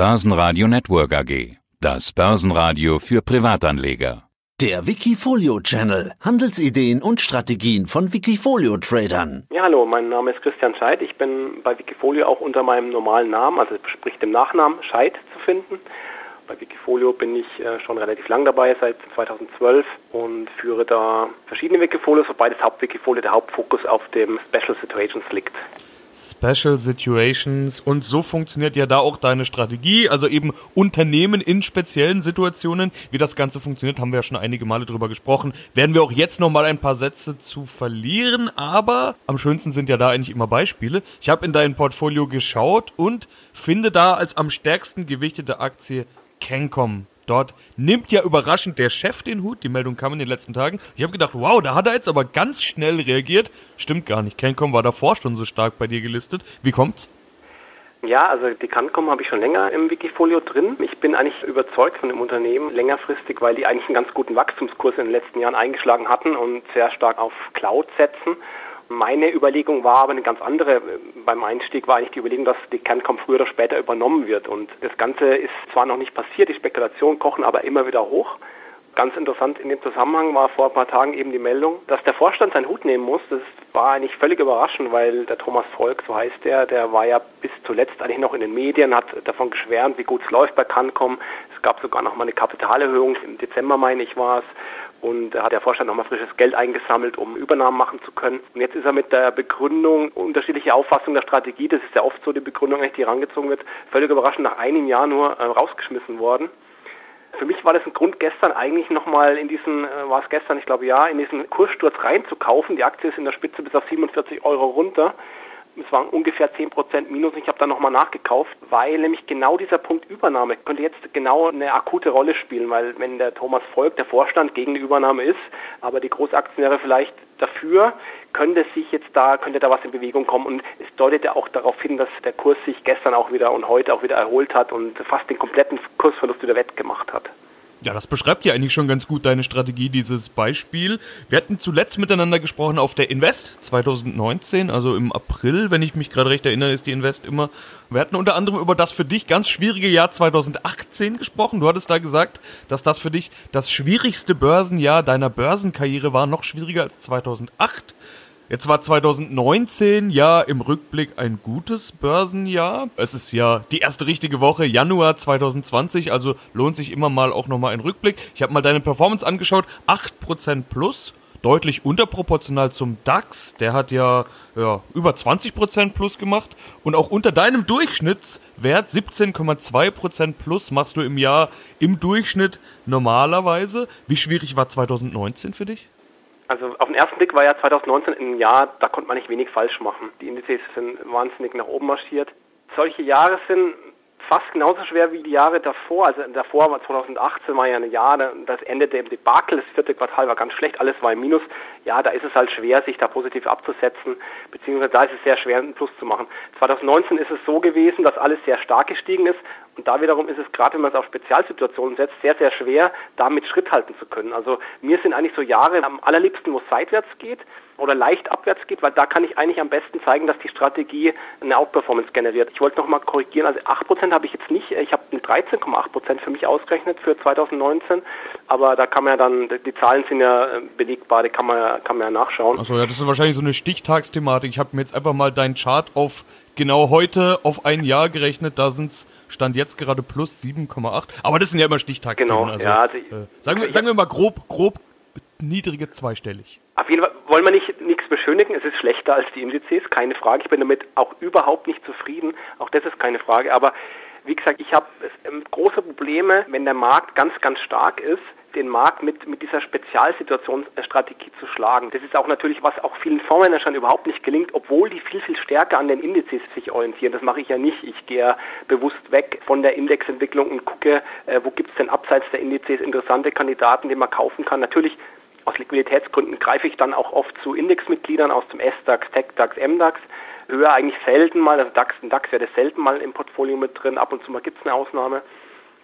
Börsenradio Network AG. Das Börsenradio für Privatanleger. Der Wikifolio Channel. Handelsideen und Strategien von Wikifolio Tradern. Ja, hallo, mein Name ist Christian Scheidt. Ich bin bei Wikifolio auch unter meinem normalen Namen, also sprich dem Nachnamen Scheidt zu finden. Bei Wikifolio bin ich äh, schon relativ lang dabei, seit 2012 und führe da verschiedene Wikifolios, wobei das Hauptwikifolio der Hauptfokus auf dem Special Situations liegt. Special Situations und so funktioniert ja da auch deine Strategie, also eben Unternehmen in speziellen Situationen. Wie das Ganze funktioniert, haben wir ja schon einige Male drüber gesprochen. Werden wir auch jetzt noch mal ein paar Sätze zu verlieren, aber am schönsten sind ja da eigentlich immer Beispiele. Ich habe in dein Portfolio geschaut und finde da als am stärksten gewichtete Aktie Cancom Dort nimmt ja überraschend der Chef den Hut. Die Meldung kam in den letzten Tagen. Ich habe gedacht, wow, da hat er jetzt aber ganz schnell reagiert. Stimmt gar nicht. Cancom war davor schon so stark bei dir gelistet. Wie kommt's? Ja, also die Cancom habe ich schon länger im Wikifolio drin. Ich bin eigentlich überzeugt von dem Unternehmen längerfristig, weil die eigentlich einen ganz guten Wachstumskurs in den letzten Jahren eingeschlagen hatten und sehr stark auf Cloud setzen. Meine Überlegung war aber eine ganz andere. Beim Einstieg war eigentlich die Überlegung, dass die Cancom früher oder später übernommen wird. Und das Ganze ist zwar noch nicht passiert, die Spekulationen kochen aber immer wieder hoch. Ganz interessant in dem Zusammenhang war vor ein paar Tagen eben die Meldung, dass der Vorstand seinen Hut nehmen muss. Das war eigentlich völlig überraschend, weil der Thomas Volk, so heißt der, der war ja bis zuletzt eigentlich noch in den Medien, hat davon geschwärmt, wie gut es läuft bei Cancom. Es gab sogar noch mal eine Kapitalerhöhung im Dezember, meine ich, war es und da hat der Vorstand nochmal frisches Geld eingesammelt, um Übernahmen machen zu können. Und jetzt ist er mit der Begründung, unterschiedliche Auffassung der Strategie, das ist ja oft so die Begründung, die herangezogen wird, völlig überraschend nach einem Jahr nur äh, rausgeschmissen worden. Für mich war das ein Grund, gestern eigentlich nochmal in diesen, äh, war es gestern, ich glaube ja, in diesen Kurssturz reinzukaufen. Die Aktie ist in der Spitze bis auf 47 Euro runter es waren ungefähr 10% Minus. Ich habe dann nochmal nachgekauft, weil nämlich genau dieser Punkt Übernahme könnte jetzt genau eine akute Rolle spielen, weil wenn der Thomas Volk, der Vorstand, gegen die Übernahme ist, aber die Großaktionäre vielleicht dafür, könnte sich jetzt da, könnte da was in Bewegung kommen und es deutet ja auch darauf hin, dass der Kurs sich gestern auch wieder und heute auch wieder erholt hat und fast den kompletten Kursverlust wieder wettgemacht hat. Ja, das beschreibt ja eigentlich schon ganz gut deine Strategie, dieses Beispiel. Wir hatten zuletzt miteinander gesprochen auf der Invest 2019, also im April, wenn ich mich gerade recht erinnere, ist die Invest immer. Wir hatten unter anderem über das für dich ganz schwierige Jahr 2018 gesprochen. Du hattest da gesagt, dass das für dich das schwierigste Börsenjahr deiner Börsenkarriere war, noch schwieriger als 2008. Jetzt war 2019 ja im Rückblick ein gutes Börsenjahr. Es ist ja die erste richtige Woche, Januar 2020, also lohnt sich immer mal auch nochmal ein Rückblick. Ich habe mal deine Performance angeschaut, 8% plus, deutlich unterproportional zum DAX. Der hat ja, ja über 20% plus gemacht und auch unter deinem Durchschnittswert 17,2% plus machst du im Jahr im Durchschnitt normalerweise. Wie schwierig war 2019 für dich? Also auf den ersten Blick war ja 2019 ein Jahr, da konnte man nicht wenig falsch machen. Die Indizes sind wahnsinnig nach oben marschiert. Solche Jahre sind fast genauso schwer wie die Jahre davor. Also davor war 2018 war ja ein Jahr, das endete im Debakel, das vierte Quartal war ganz schlecht, alles war im Minus. Ja, da ist es halt schwer, sich da positiv abzusetzen, beziehungsweise da ist es sehr schwer, einen Plus zu machen. 2019 ist es so gewesen, dass alles sehr stark gestiegen ist und da wiederum ist es gerade, wenn man es auf Spezialsituationen setzt, sehr, sehr schwer, damit Schritt halten zu können. Also mir sind eigentlich so Jahre am allerliebsten, wo es seitwärts geht oder leicht abwärts geht, weil da kann ich eigentlich am besten zeigen, dass die Strategie eine Outperformance generiert. Ich wollte nochmal korrigieren, also 8% habe ich jetzt nicht, ich habe 13,8% für mich ausgerechnet für 2019, aber da kann man ja dann, die Zahlen sind ja äh, belegbar, die kann man, kann man ja nachschauen. Achso, ja, das ist wahrscheinlich so eine Stichtagsthematik. Ich habe mir jetzt einfach mal deinen Chart auf genau heute auf ein Jahr gerechnet, da sind es Stand jetzt gerade plus 7,8. Aber das sind ja immer Stichtagsthemen. Genau, also, ja. Also, äh, sagen, wir, sagen wir mal grob, grob niedrige zweistellig. Auf jeden Fall wollen wir nicht nichts beschönigen. Es ist schlechter als die Indizes, keine Frage. Ich bin damit auch überhaupt nicht zufrieden. Auch das ist keine Frage. Aber wie gesagt, ich habe ähm, große Probleme, wenn der Markt ganz, ganz stark ist, den Markt mit, mit dieser Spezialsituationsstrategie zu schlagen. Das ist auch natürlich, was auch vielen Fondsmanagern überhaupt nicht gelingt, obwohl die viel, viel stärker an den Indizes sich orientieren. Das mache ich ja nicht. Ich gehe bewusst weg von der Indexentwicklung und gucke, äh, wo gibt es denn abseits der Indizes interessante Kandidaten, die man kaufen kann. Natürlich aus Liquiditätsgründen greife ich dann auch oft zu Indexmitgliedern aus dem S-DAX, TechDAX, MDAX. Höher eigentlich selten mal, also DAX und DAX wäre das selten mal im Portfolio mit drin. Ab und zu mal gibt es eine Ausnahme.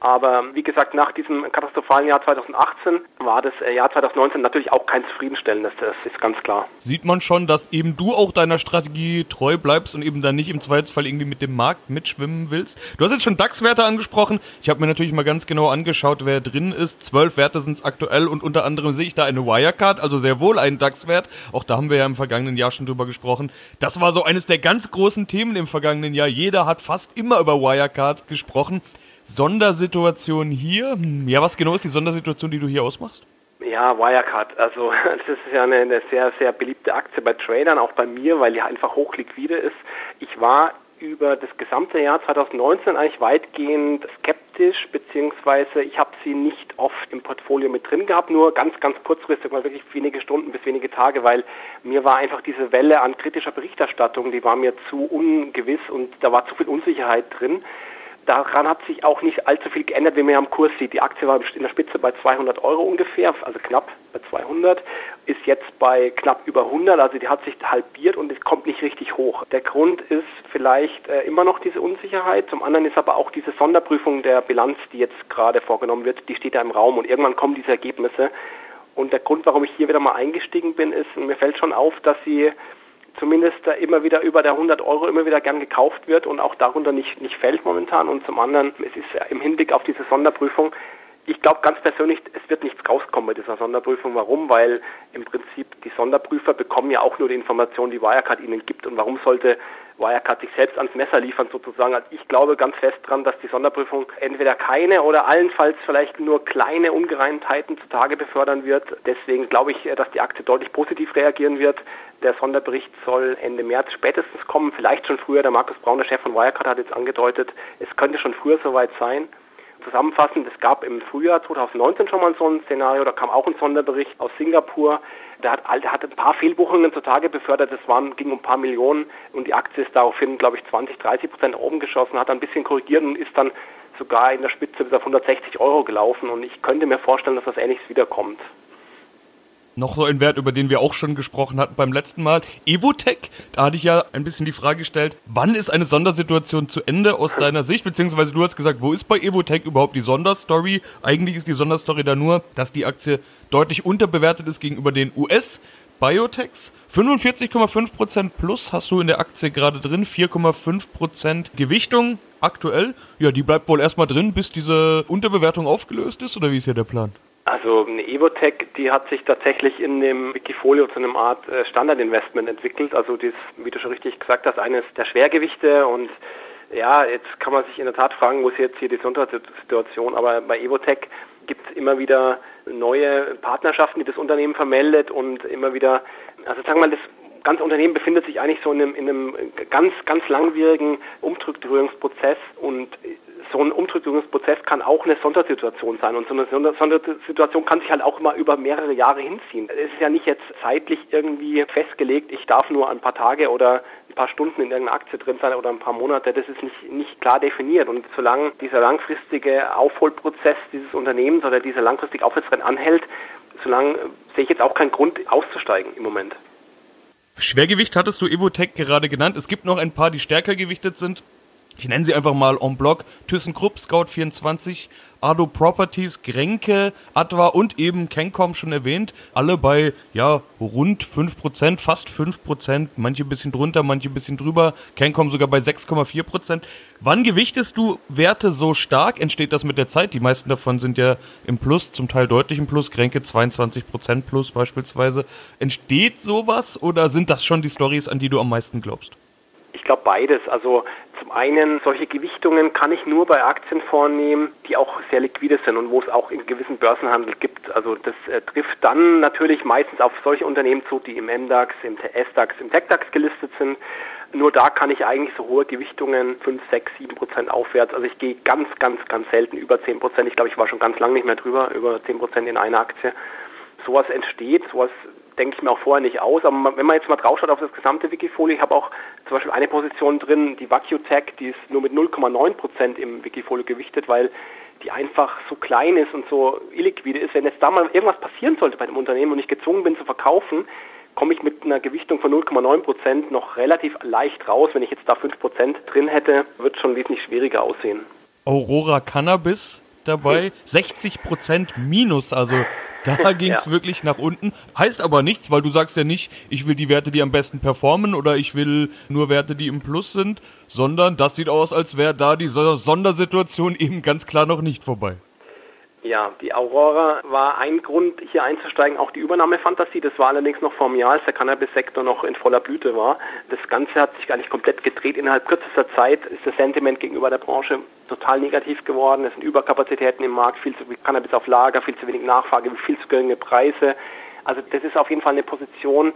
Aber wie gesagt, nach diesem katastrophalen Jahr 2018 war das äh, Jahr 2019 natürlich auch kein zufriedenstellendes, das ist ganz klar. Sieht man schon, dass eben du auch deiner Strategie treu bleibst und eben dann nicht im Zweifelsfall irgendwie mit dem Markt mitschwimmen willst. Du hast jetzt schon DAX-Werte angesprochen. Ich habe mir natürlich mal ganz genau angeschaut, wer drin ist. Zwölf Werte sind es aktuell und unter anderem sehe ich da eine Wirecard, also sehr wohl einen DAX-Wert. Auch da haben wir ja im vergangenen Jahr schon drüber gesprochen. Das war so eines der ganz großen Themen im vergangenen Jahr. Jeder hat fast immer über Wirecard gesprochen. Sondersituation hier. Hm, ja, was genau ist die Sondersituation, die du hier ausmachst? Ja, Wirecard. Also das ist ja eine, eine, sehr, sehr beliebte Aktie bei Tradern, auch bei mir, weil die einfach hochliquide ist. Ich war über das gesamte Jahr 2019 eigentlich weitgehend skeptisch, beziehungsweise ich habe sie nicht oft im Portfolio mit drin gehabt, nur ganz, ganz kurzfristig, mal wirklich wenige Stunden bis wenige Tage, weil mir war einfach diese Welle an kritischer Berichterstattung, die war mir zu ungewiss und da war zu viel Unsicherheit drin daran hat sich auch nicht allzu viel geändert, wie man am Kurs sieht. Die Aktie war in der Spitze bei 200 Euro ungefähr, also knapp bei 200, ist jetzt bei knapp über 100, also die hat sich halbiert und es kommt nicht richtig hoch. Der Grund ist vielleicht äh, immer noch diese Unsicherheit, zum anderen ist aber auch diese Sonderprüfung der Bilanz, die jetzt gerade vorgenommen wird, die steht da im Raum und irgendwann kommen diese Ergebnisse. Und der Grund, warum ich hier wieder mal eingestiegen bin, ist, mir fällt schon auf, dass sie zumindest immer wieder über der 100 Euro immer wieder gern gekauft wird und auch darunter nicht, nicht fällt momentan. Und zum anderen, es ist im Hinblick auf diese Sonderprüfung, ich glaube ganz persönlich, es wird nichts rauskommen bei dieser Sonderprüfung. Warum? Weil im Prinzip die Sonderprüfer bekommen ja auch nur die Informationen, die Wirecard ihnen gibt. Und warum sollte Wirecard sich selbst ans Messer liefern sozusagen? Also ich glaube ganz fest dran, dass die Sonderprüfung entweder keine oder allenfalls vielleicht nur kleine Ungereimtheiten zutage befördern wird. Deswegen glaube ich, dass die Aktie deutlich positiv reagieren wird. Der Sonderbericht soll Ende März spätestens kommen, vielleicht schon früher. Der Markus Braun, der Chef von Wirecard, hat jetzt angedeutet, es könnte schon früher soweit sein. Zusammenfassend, es gab im Frühjahr 2019 schon mal so ein Szenario, da kam auch ein Sonderbericht aus Singapur. Der hat, der hat ein paar Fehlbuchungen zutage befördert, waren, ging um ein paar Millionen und die Aktie ist daraufhin, glaube ich, 20, 30 Prozent oben geschossen, hat ein bisschen korrigiert und ist dann sogar in der Spitze bis auf 160 Euro gelaufen und ich könnte mir vorstellen, dass das ähnliches wiederkommt. Noch so ein Wert, über den wir auch schon gesprochen hatten beim letzten Mal. Evotech, da hatte ich ja ein bisschen die Frage gestellt, wann ist eine Sondersituation zu Ende aus deiner Sicht? Beziehungsweise du hast gesagt, wo ist bei Evotech überhaupt die Sonderstory? Eigentlich ist die Sonderstory da nur, dass die Aktie deutlich unterbewertet ist gegenüber den US- Biotechs. 45,5% plus hast du in der Aktie gerade drin, 4,5% Gewichtung aktuell. Ja, die bleibt wohl erstmal drin, bis diese Unterbewertung aufgelöst ist, oder wie ist hier der Plan? Also eine Evotech, die hat sich tatsächlich in dem Wikifolio zu einer Art äh, Standardinvestment entwickelt. Also das, wie du schon richtig gesagt hast, eines der Schwergewichte. Und ja, jetzt kann man sich in der Tat fragen, wo ist jetzt hier die Sondersituation, aber bei Evotech gibt es immer wieder neue Partnerschaften, die das Unternehmen vermeldet. Und immer wieder, also sagen wir mal, das ganze Unternehmen befindet sich eigentlich so in einem, in einem ganz, ganz langwierigen Umstrukturierungsprozess. Und so ein Umstrukturierungsprozess kann auch eine Sondersituation sein und so eine Sondersituation kann sich halt auch immer über mehrere Jahre hinziehen. Es ist ja nicht jetzt zeitlich irgendwie festgelegt, ich darf nur ein paar Tage oder ein paar Stunden in irgendeiner Aktie drin sein oder ein paar Monate, das ist nicht, nicht klar definiert und solange dieser langfristige Aufholprozess dieses Unternehmens oder dieser langfristige Aufwärtstrend anhält, solange sehe ich jetzt auch keinen Grund auszusteigen im Moment. Schwergewicht hattest du Evotech gerade genannt. Es gibt noch ein paar, die stärker gewichtet sind ich nenne sie einfach mal en bloc, ThyssenKrupp, Scout24, Ado Properties, Grenke, Adva und eben Kencom schon erwähnt, alle bei ja rund 5%, fast 5%, manche ein bisschen drunter, manche ein bisschen drüber, Kencom sogar bei 6,4%. Wann gewichtest du Werte so stark? Entsteht das mit der Zeit? Die meisten davon sind ja im Plus, zum Teil deutlich im Plus, Grenke 22% plus beispielsweise. Entsteht sowas oder sind das schon die Stories, an die du am meisten glaubst? Ich glaube beides. Also zum einen, solche Gewichtungen kann ich nur bei Aktien vornehmen, die auch sehr liquide sind und wo es auch einen gewissen Börsenhandel gibt. Also das äh, trifft dann natürlich meistens auf solche Unternehmen zu, die im MDAX, im SDAX, im TechDAX gelistet sind. Nur da kann ich eigentlich so hohe Gewichtungen, 5, 6, 7 Prozent aufwärts. Also ich gehe ganz, ganz, ganz selten über 10 Prozent. Ich glaube, ich war schon ganz lange nicht mehr drüber, über 10 Prozent in einer Aktie. Sowas entsteht, sowas denke ich mir auch vorher nicht aus. Aber wenn man jetzt mal drauf schaut auf das gesamte Wikifolio, ich habe auch zum Beispiel eine Position drin, die VacuTech, die ist nur mit 0,9 Prozent im Wikifolio gewichtet, weil die einfach so klein ist und so illiquide ist. Wenn jetzt da mal irgendwas passieren sollte bei dem Unternehmen und ich gezwungen bin zu verkaufen, komme ich mit einer Gewichtung von 0,9 Prozent noch relativ leicht raus. Wenn ich jetzt da 5 Prozent drin hätte, wird es schon wesentlich schwieriger aussehen. Aurora Cannabis, dabei. 60 Prozent minus, also da ging es ja. wirklich nach unten. Heißt aber nichts, weil du sagst ja nicht, ich will die Werte, die am besten performen oder ich will nur Werte, die im Plus sind, sondern das sieht aus, als wäre da die Sondersituation eben ganz klar noch nicht vorbei. Ja, die Aurora war ein Grund, hier einzusteigen, auch die Übernahmefantasie. Das war allerdings noch einem Jahr, als der Cannabis-Sektor noch in voller Blüte war. Das Ganze hat sich gar nicht komplett gedreht. Innerhalb kürzester Zeit ist das Sentiment gegenüber der Branche total negativ geworden. Es sind Überkapazitäten im Markt, viel zu viel Cannabis auf Lager, viel zu wenig Nachfrage, viel zu geringe Preise. Also das ist auf jeden Fall eine Position,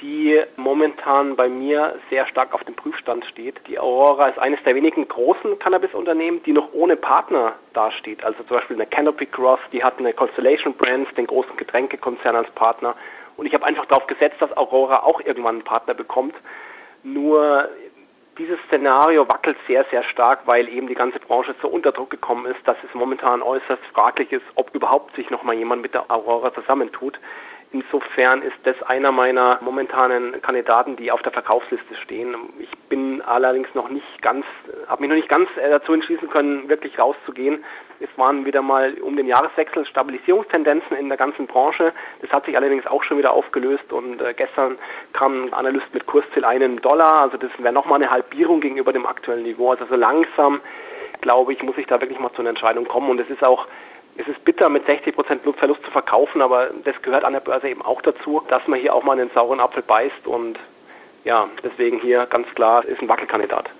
die momentan bei mir sehr stark auf dem Prüfstand steht. Die Aurora ist eines der wenigen großen Cannabis-Unternehmen, die noch ohne Partner dasteht. Also zum Beispiel eine Canopy Cross, die hat eine Constellation Brands, den großen Getränkekonzern als Partner. Und ich habe einfach darauf gesetzt, dass Aurora auch irgendwann einen Partner bekommt. Nur dieses Szenario wackelt sehr, sehr stark, weil eben die ganze Branche so unter Druck gekommen ist, dass es momentan äußerst fraglich ist, ob überhaupt sich nochmal jemand mit der Aurora zusammentut. Insofern ist das einer meiner momentanen Kandidaten, die auf der Verkaufsliste stehen. Ich bin allerdings noch nicht ganz, habe mich noch nicht ganz äh, dazu entschließen können, wirklich rauszugehen. Es waren wieder mal um den Jahreswechsel Stabilisierungstendenzen in der ganzen Branche. Das hat sich allerdings auch schon wieder aufgelöst und äh, gestern kam ein Analyst mit Kursziel einen Dollar. Also das wäre nochmal eine Halbierung gegenüber dem aktuellen Niveau. Also so langsam, glaube ich, muss ich da wirklich mal zu einer Entscheidung kommen. Und es ist auch es ist bitter, mit 60 Prozent Verlust zu verkaufen, aber das gehört an der Börse eben auch dazu, dass man hier auch mal einen sauren Apfel beißt und ja, deswegen hier ganz klar ist ein Wackelkandidat.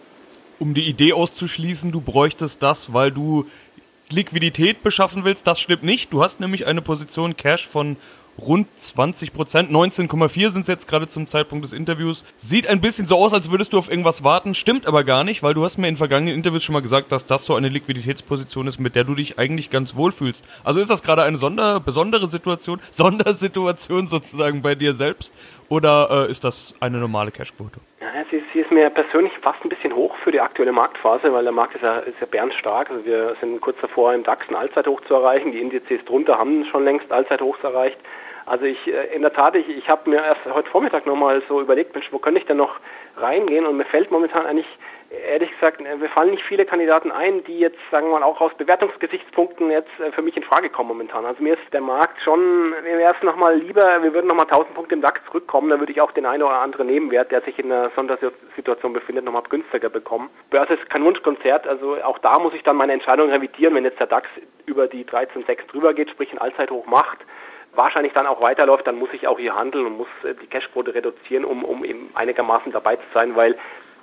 Um die Idee auszuschließen, du bräuchtest das, weil du Liquidität beschaffen willst, das stimmt nicht. Du hast nämlich eine Position Cash von rund 20 Prozent. 19,4 sind es jetzt gerade zum Zeitpunkt des Interviews. Sieht ein bisschen so aus, als würdest du auf irgendwas warten, stimmt aber gar nicht, weil du hast mir in vergangenen Interviews schon mal gesagt, dass das so eine Liquiditätsposition ist, mit der du dich eigentlich ganz wohl fühlst. Also ist das gerade eine Sonder besondere Situation, Sondersituation sozusagen bei dir selbst oder äh, ist das eine normale Cashquote? Ja, sie, sie, ist mir persönlich fast ein bisschen hoch für die aktuelle Marktphase, weil der Markt ist ja, ist ja bärenstark. Also wir sind kurz davor, im DAX ein Allzeithoch zu erreichen. Die Indizes drunter haben schon längst Allzeithochs erreicht. Also ich, äh, in der Tat, ich, ich habe mir erst heute Vormittag nochmal so überlegt, Mensch, wo könnte ich denn noch reingehen? Und mir fällt momentan eigentlich, ehrlich gesagt, äh, mir fallen nicht viele Kandidaten ein, die jetzt, sagen wir mal, auch aus Bewertungsgesichtspunkten jetzt äh, für mich in Frage kommen momentan. Also mir ist der Markt schon, wäre es nochmal lieber, wir würden nochmal 1000 Punkte im DAX zurückkommen, dann würde ich auch den einen oder anderen Nebenwert, der sich in einer Sondersituation befindet, nochmal günstiger bekommen. Börse ist kein Wunschkonzert, also auch da muss ich dann meine Entscheidung revidieren, wenn jetzt der DAX über die 13,6 drüber geht, sprich ein Allzeithoch macht, wahrscheinlich dann auch weiterläuft, dann muss ich auch hier handeln und muss äh, die Cashquote reduzieren, um, um eben einigermaßen dabei zu sein, weil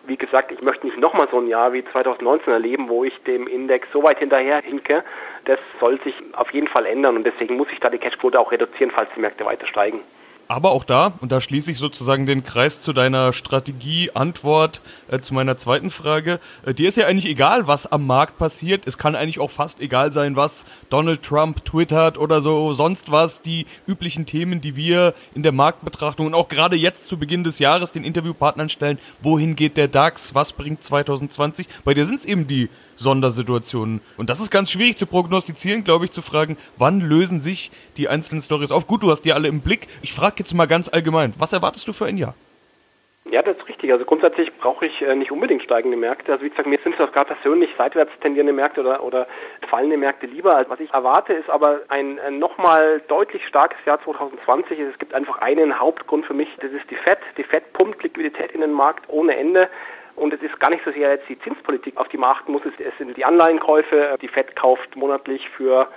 wie gesagt, ich möchte nicht nochmal so ein Jahr wie 2019 erleben, wo ich dem Index so weit hinterher hinke. Das soll sich auf jeden Fall ändern und deswegen muss ich da die Cashquote auch reduzieren, falls die Märkte weiter steigen. Aber auch da, und da schließe ich sozusagen den Kreis zu deiner Strategie-Antwort äh, zu meiner zweiten Frage. Äh, dir ist ja eigentlich egal, was am Markt passiert. Es kann eigentlich auch fast egal sein, was Donald Trump twittert oder so, sonst was. Die üblichen Themen, die wir in der Marktbetrachtung und auch gerade jetzt zu Beginn des Jahres den Interviewpartnern stellen. Wohin geht der DAX? Was bringt 2020? Bei dir sind es eben die Sondersituationen. Und das ist ganz schwierig zu prognostizieren, glaube ich, zu fragen, wann lösen sich die einzelnen Stories auf. Gut, du hast die alle im Blick. Ich frage jetzt mal ganz allgemein, was erwartest du für ein Jahr? Ja, das ist richtig. Also grundsätzlich brauche ich äh, nicht unbedingt steigende Märkte. Also wie gesagt, mir sind es auch gerade persönlich seitwärts tendierende Märkte oder, oder fallende Märkte lieber. Was ich erwarte, ist aber ein, ein nochmal deutlich starkes Jahr 2020. Es gibt einfach einen Hauptgrund für mich, das ist die FED. Die FED pumpt Liquidität in den Markt ohne Ende. Und es ist gar nicht so sehr jetzt die Zinspolitik, auf die man achten muss. Es sind die Anleihenkäufe. Die FED kauft monatlich für,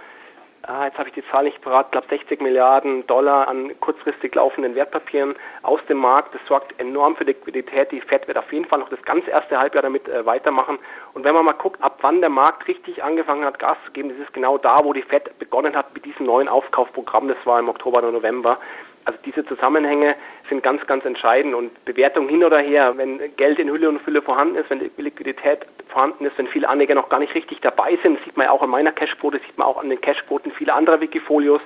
ah, jetzt habe ich die Zahl nicht parat, ich glaube 60 Milliarden Dollar an kurzfristig laufenden Wertpapieren aus dem Markt. Das sorgt enorm für Liquidität. Die FED wird auf jeden Fall noch das ganze erste Halbjahr damit äh, weitermachen. Und wenn man mal guckt, ab wann der Markt richtig angefangen hat, Gas zu geben, das ist genau da, wo die FED begonnen hat mit diesem neuen Aufkaufprogramm. Das war im Oktober oder November. Also diese Zusammenhänge sind ganz, ganz entscheidend und Bewertung hin oder her, wenn Geld in Hülle und Fülle vorhanden ist, wenn Liquidität vorhanden ist, wenn viele Anleger noch gar nicht richtig dabei sind, sieht man ja auch an meiner Cashquote, sieht man auch an den Cashquoten vieler anderer Wikifolios.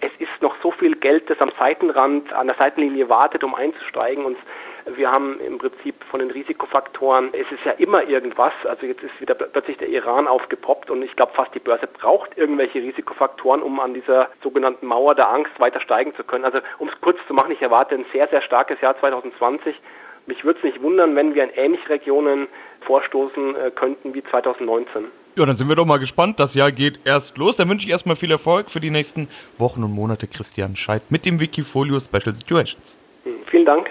Es ist noch so viel Geld, das am Seitenrand, an der Seitenlinie wartet, um einzusteigen und wir haben im Prinzip von den Risikofaktoren, es ist ja immer irgendwas. Also jetzt ist wieder plötzlich der Iran aufgepoppt und ich glaube fast die Börse braucht irgendwelche Risikofaktoren, um an dieser sogenannten Mauer der Angst weiter steigen zu können. Also um es kurz zu machen, ich erwarte ein sehr, sehr starkes Jahr 2020. Mich würde es nicht wundern, wenn wir in ähnliche Regionen vorstoßen äh, könnten wie 2019. Ja, dann sind wir doch mal gespannt. Das Jahr geht erst los. Dann wünsche ich erstmal viel Erfolg für die nächsten Wochen und Monate, Christian Scheidt, mit dem Wikifolio Special Situations. Hm, vielen Dank